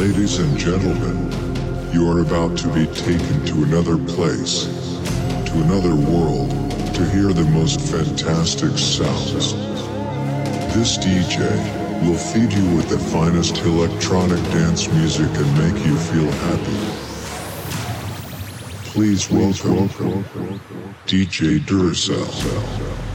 Ladies and gentlemen, you are about to be taken to another place, to another world, to hear the most fantastic sounds. This DJ will feed you with the finest electronic dance music and make you feel happy. Please welcome DJ Duracell.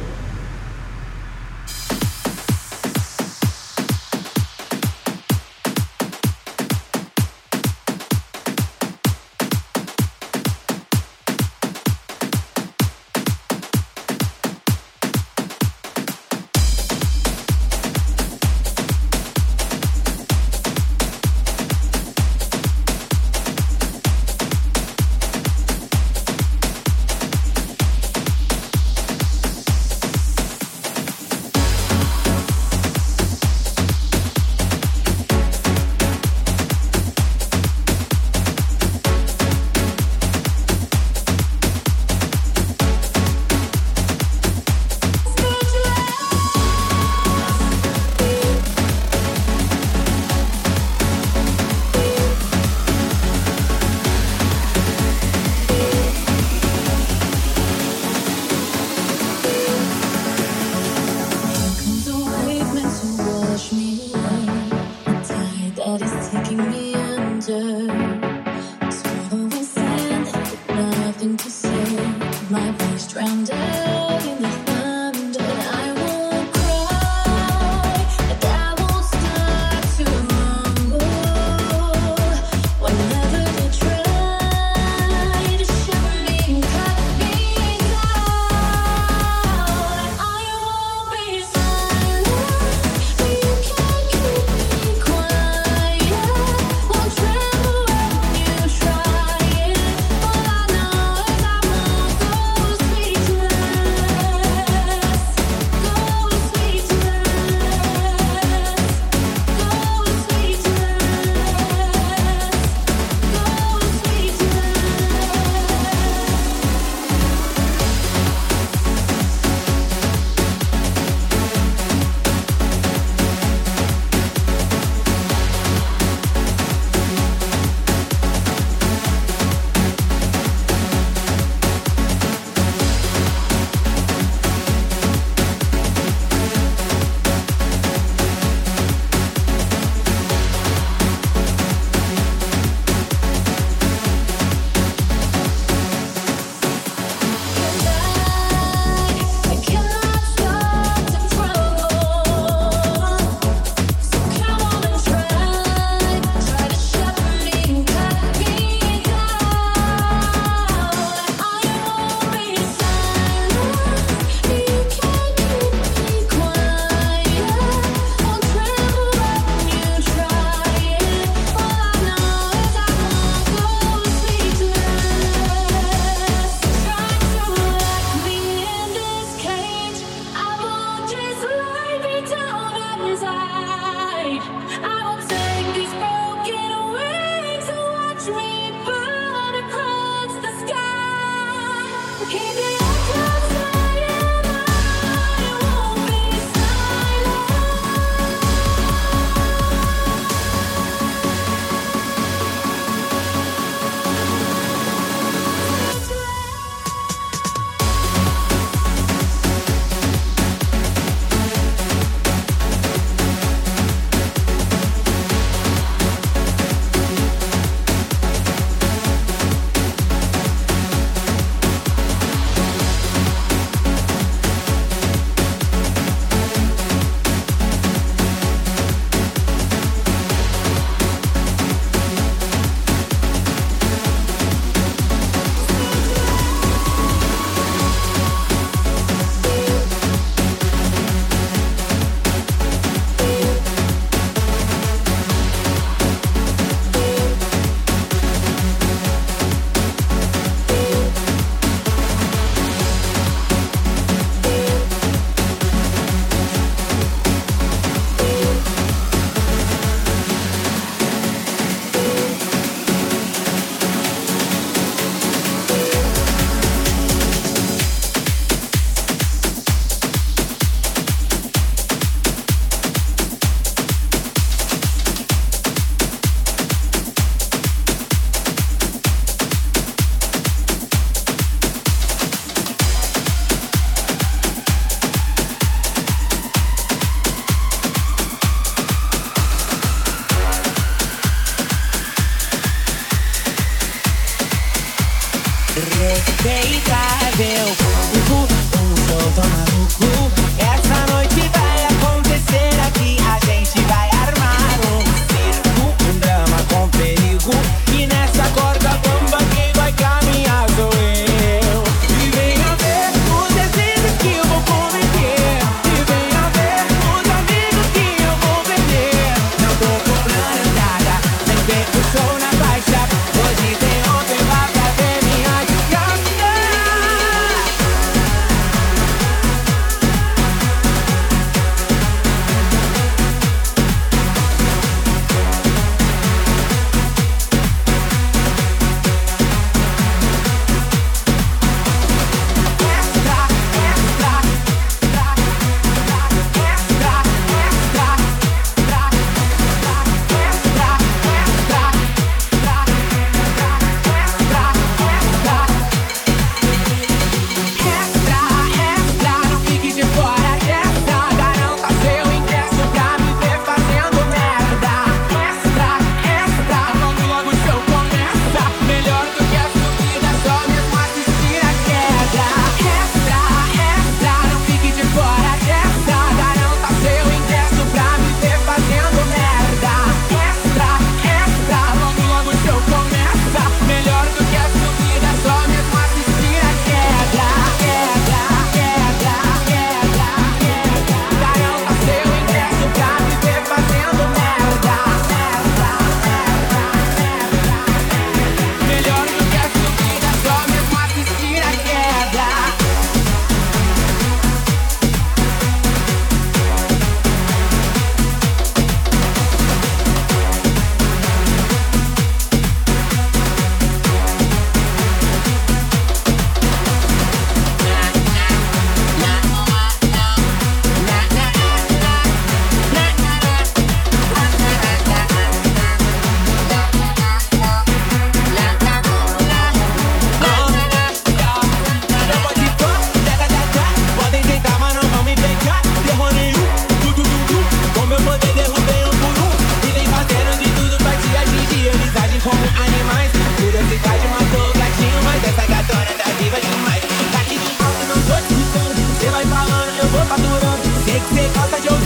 Melhor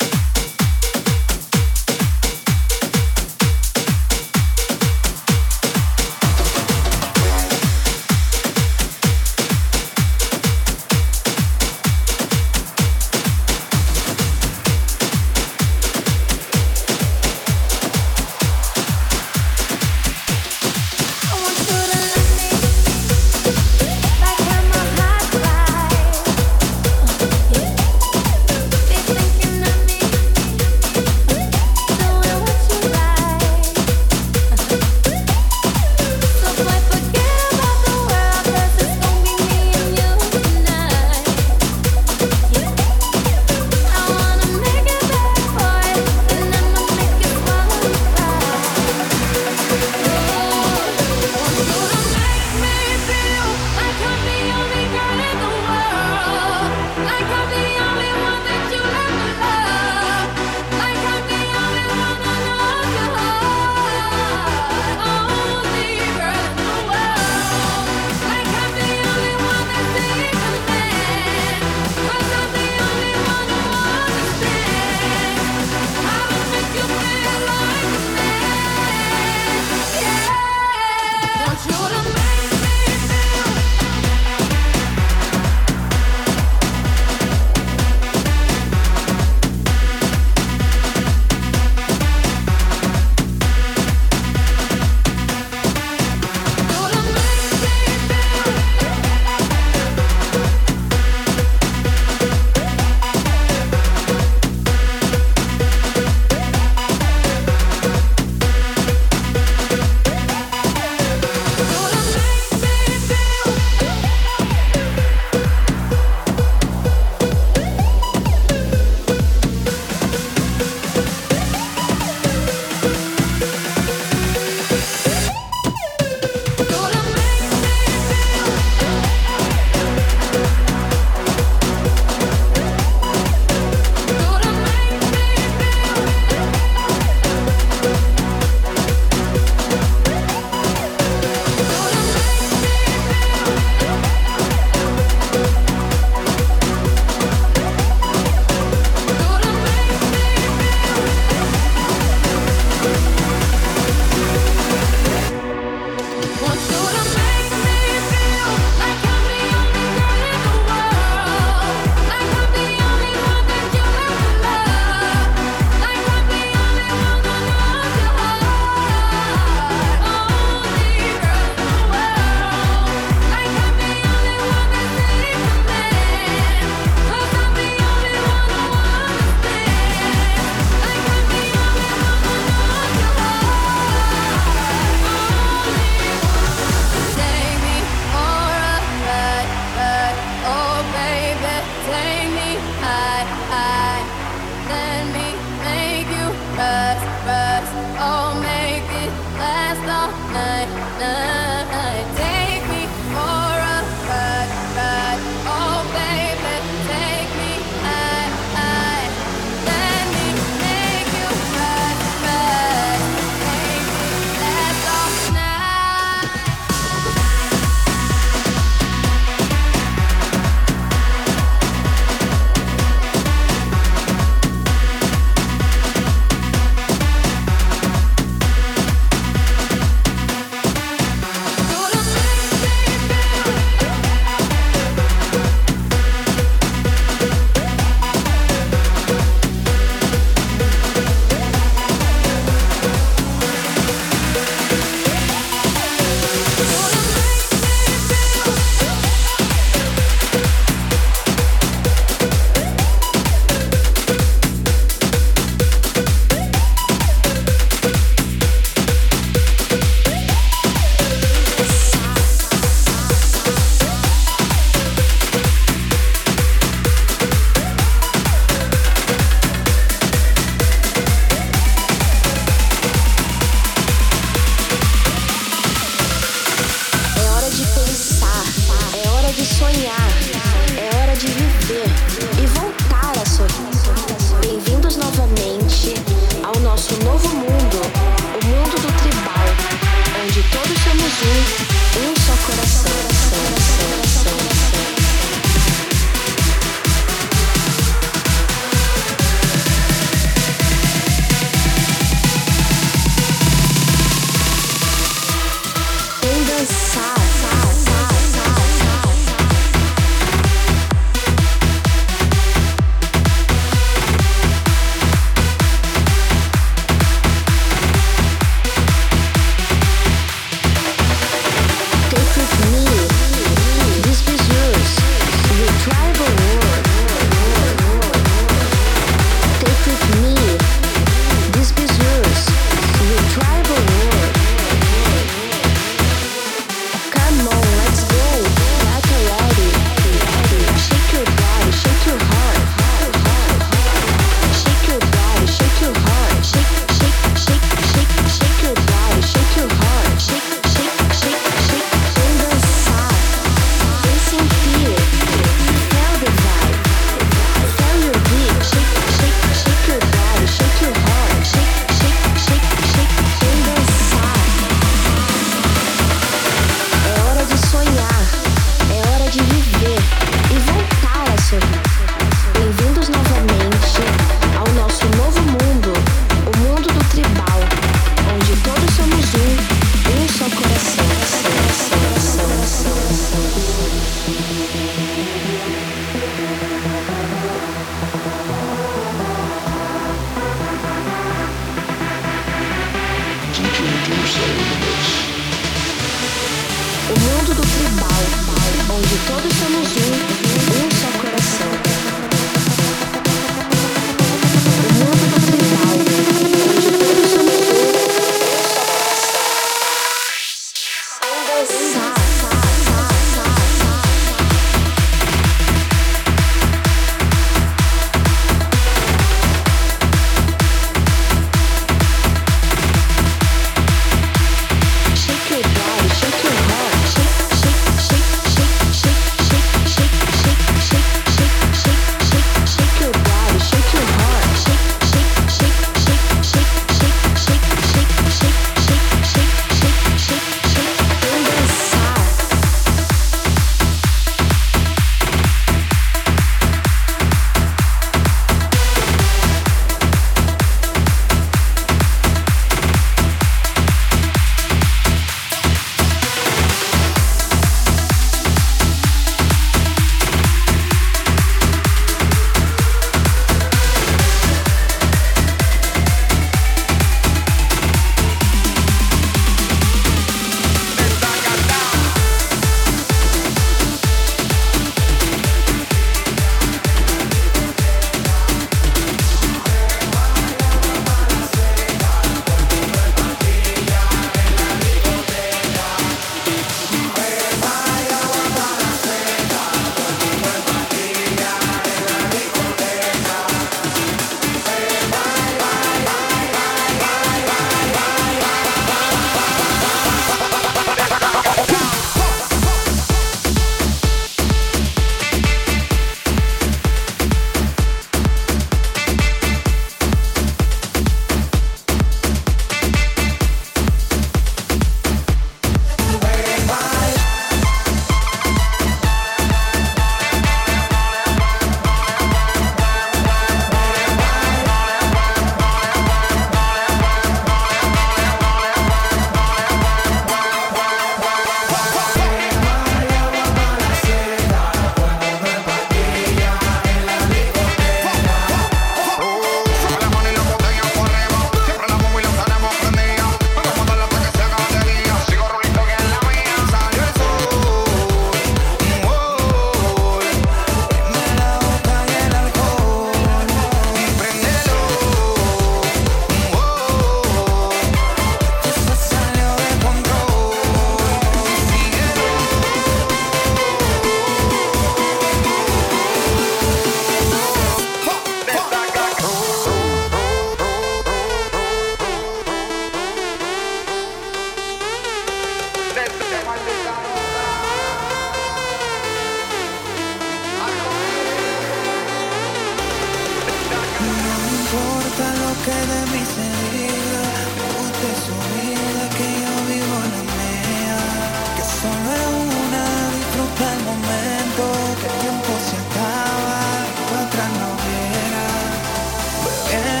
end.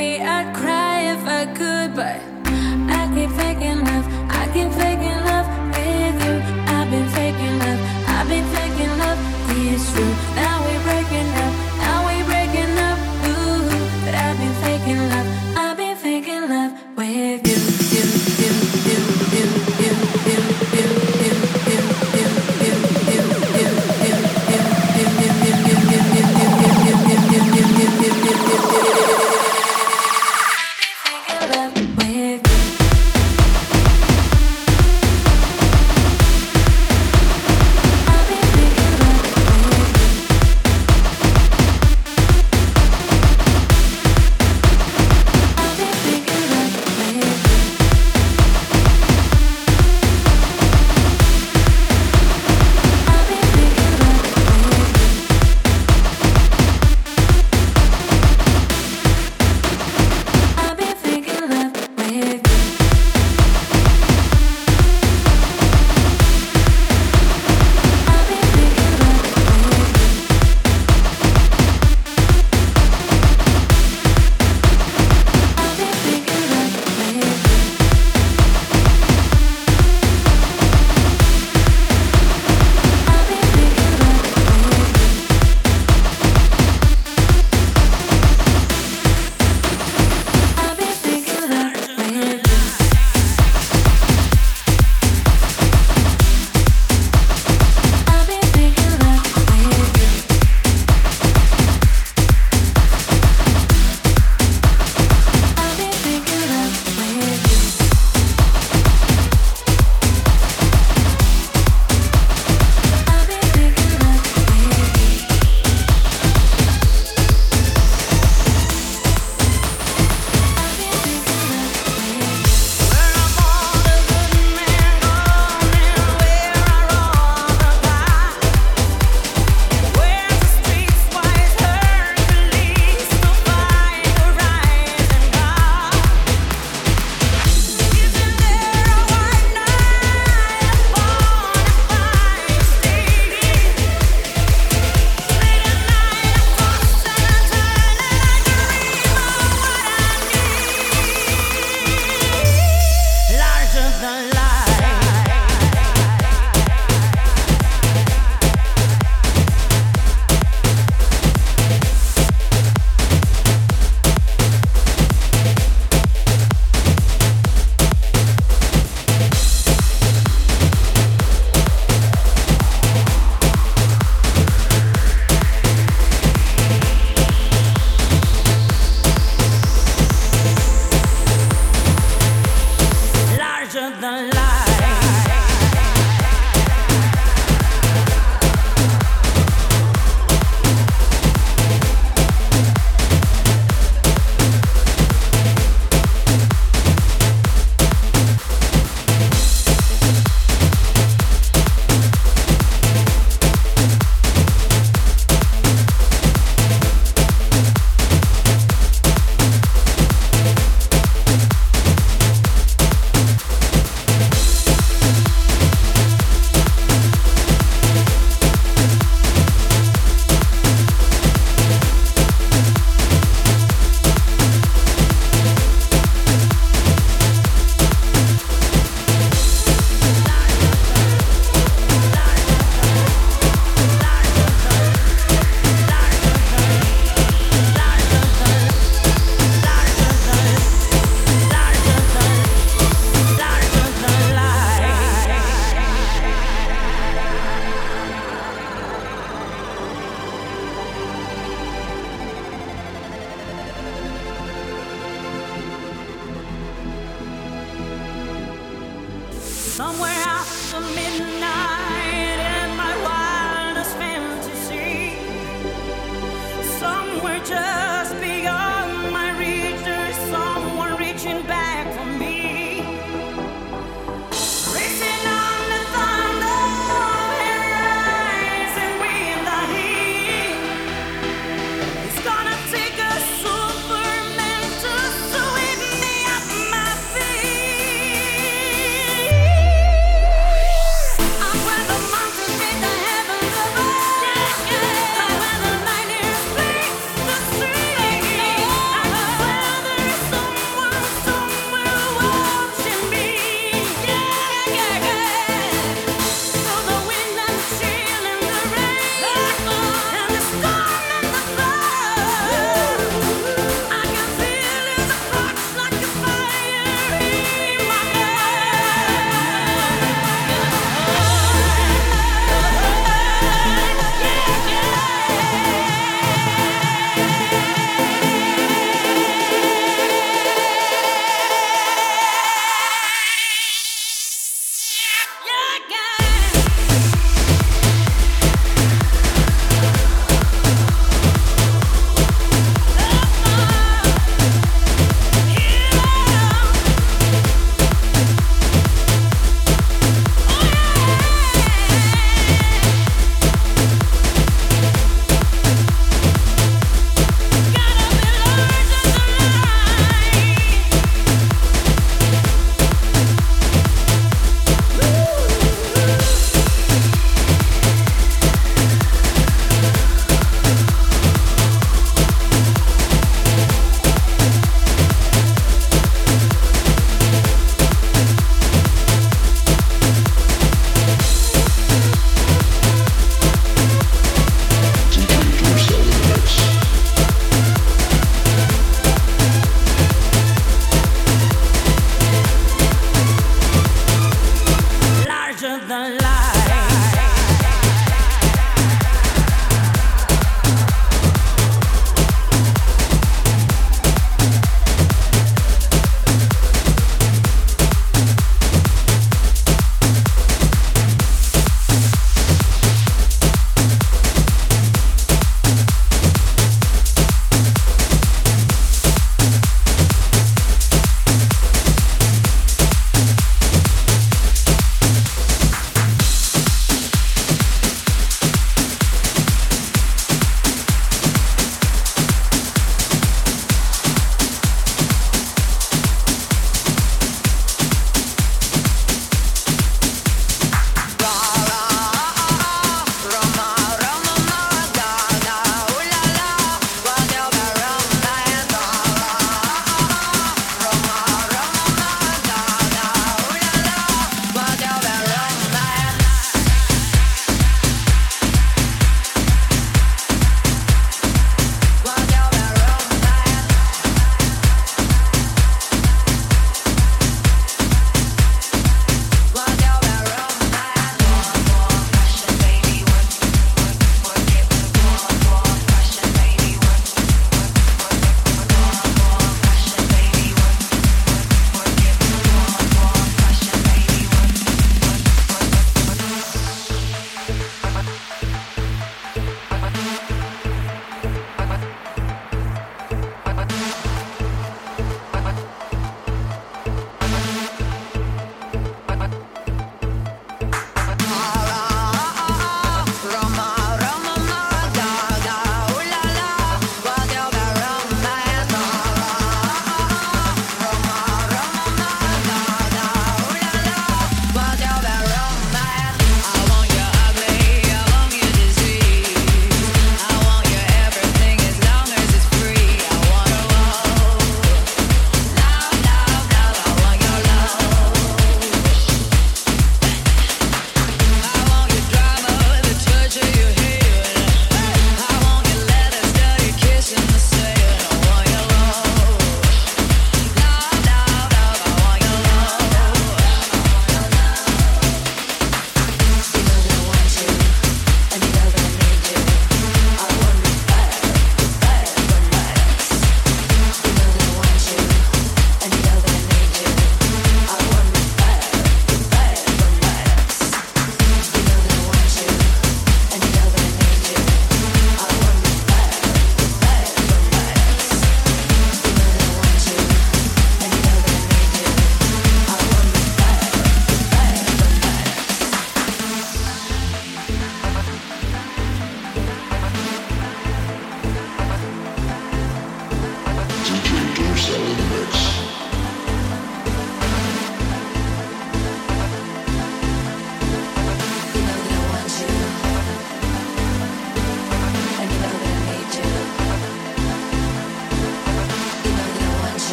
me, I'd cry if I could, but I keep faking love, I keep faking.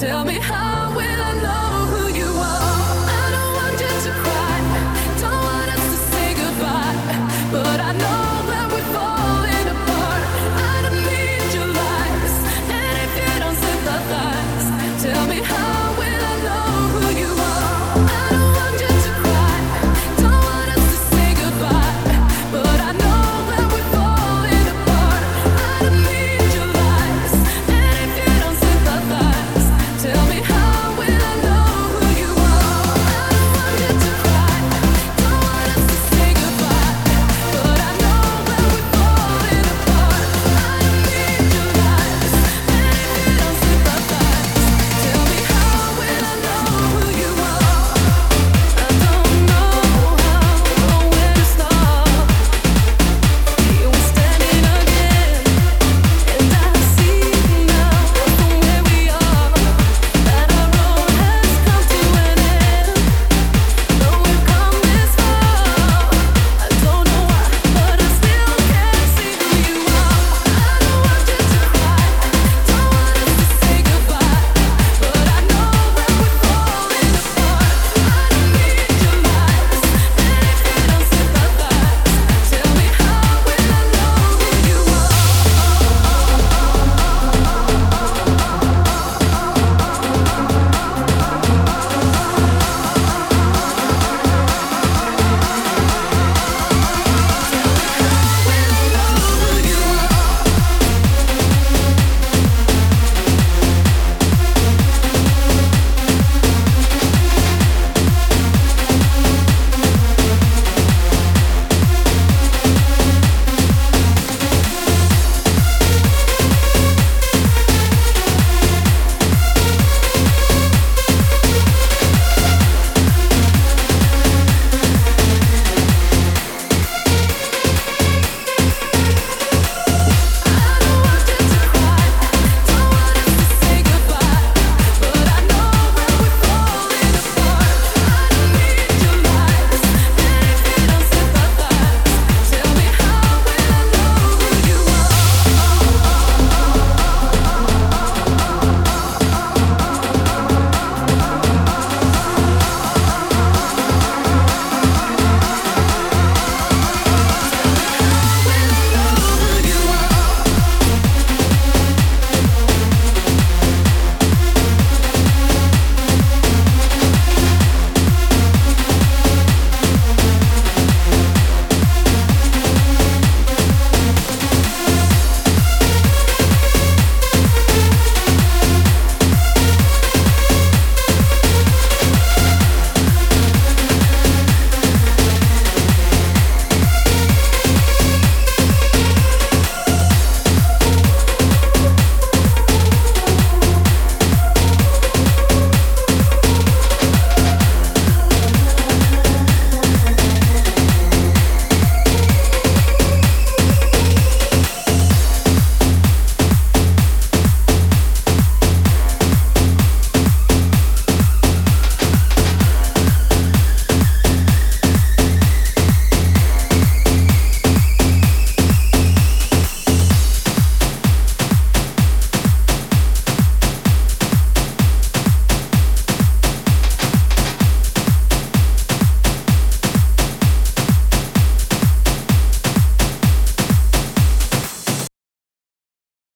Tell me how will I know?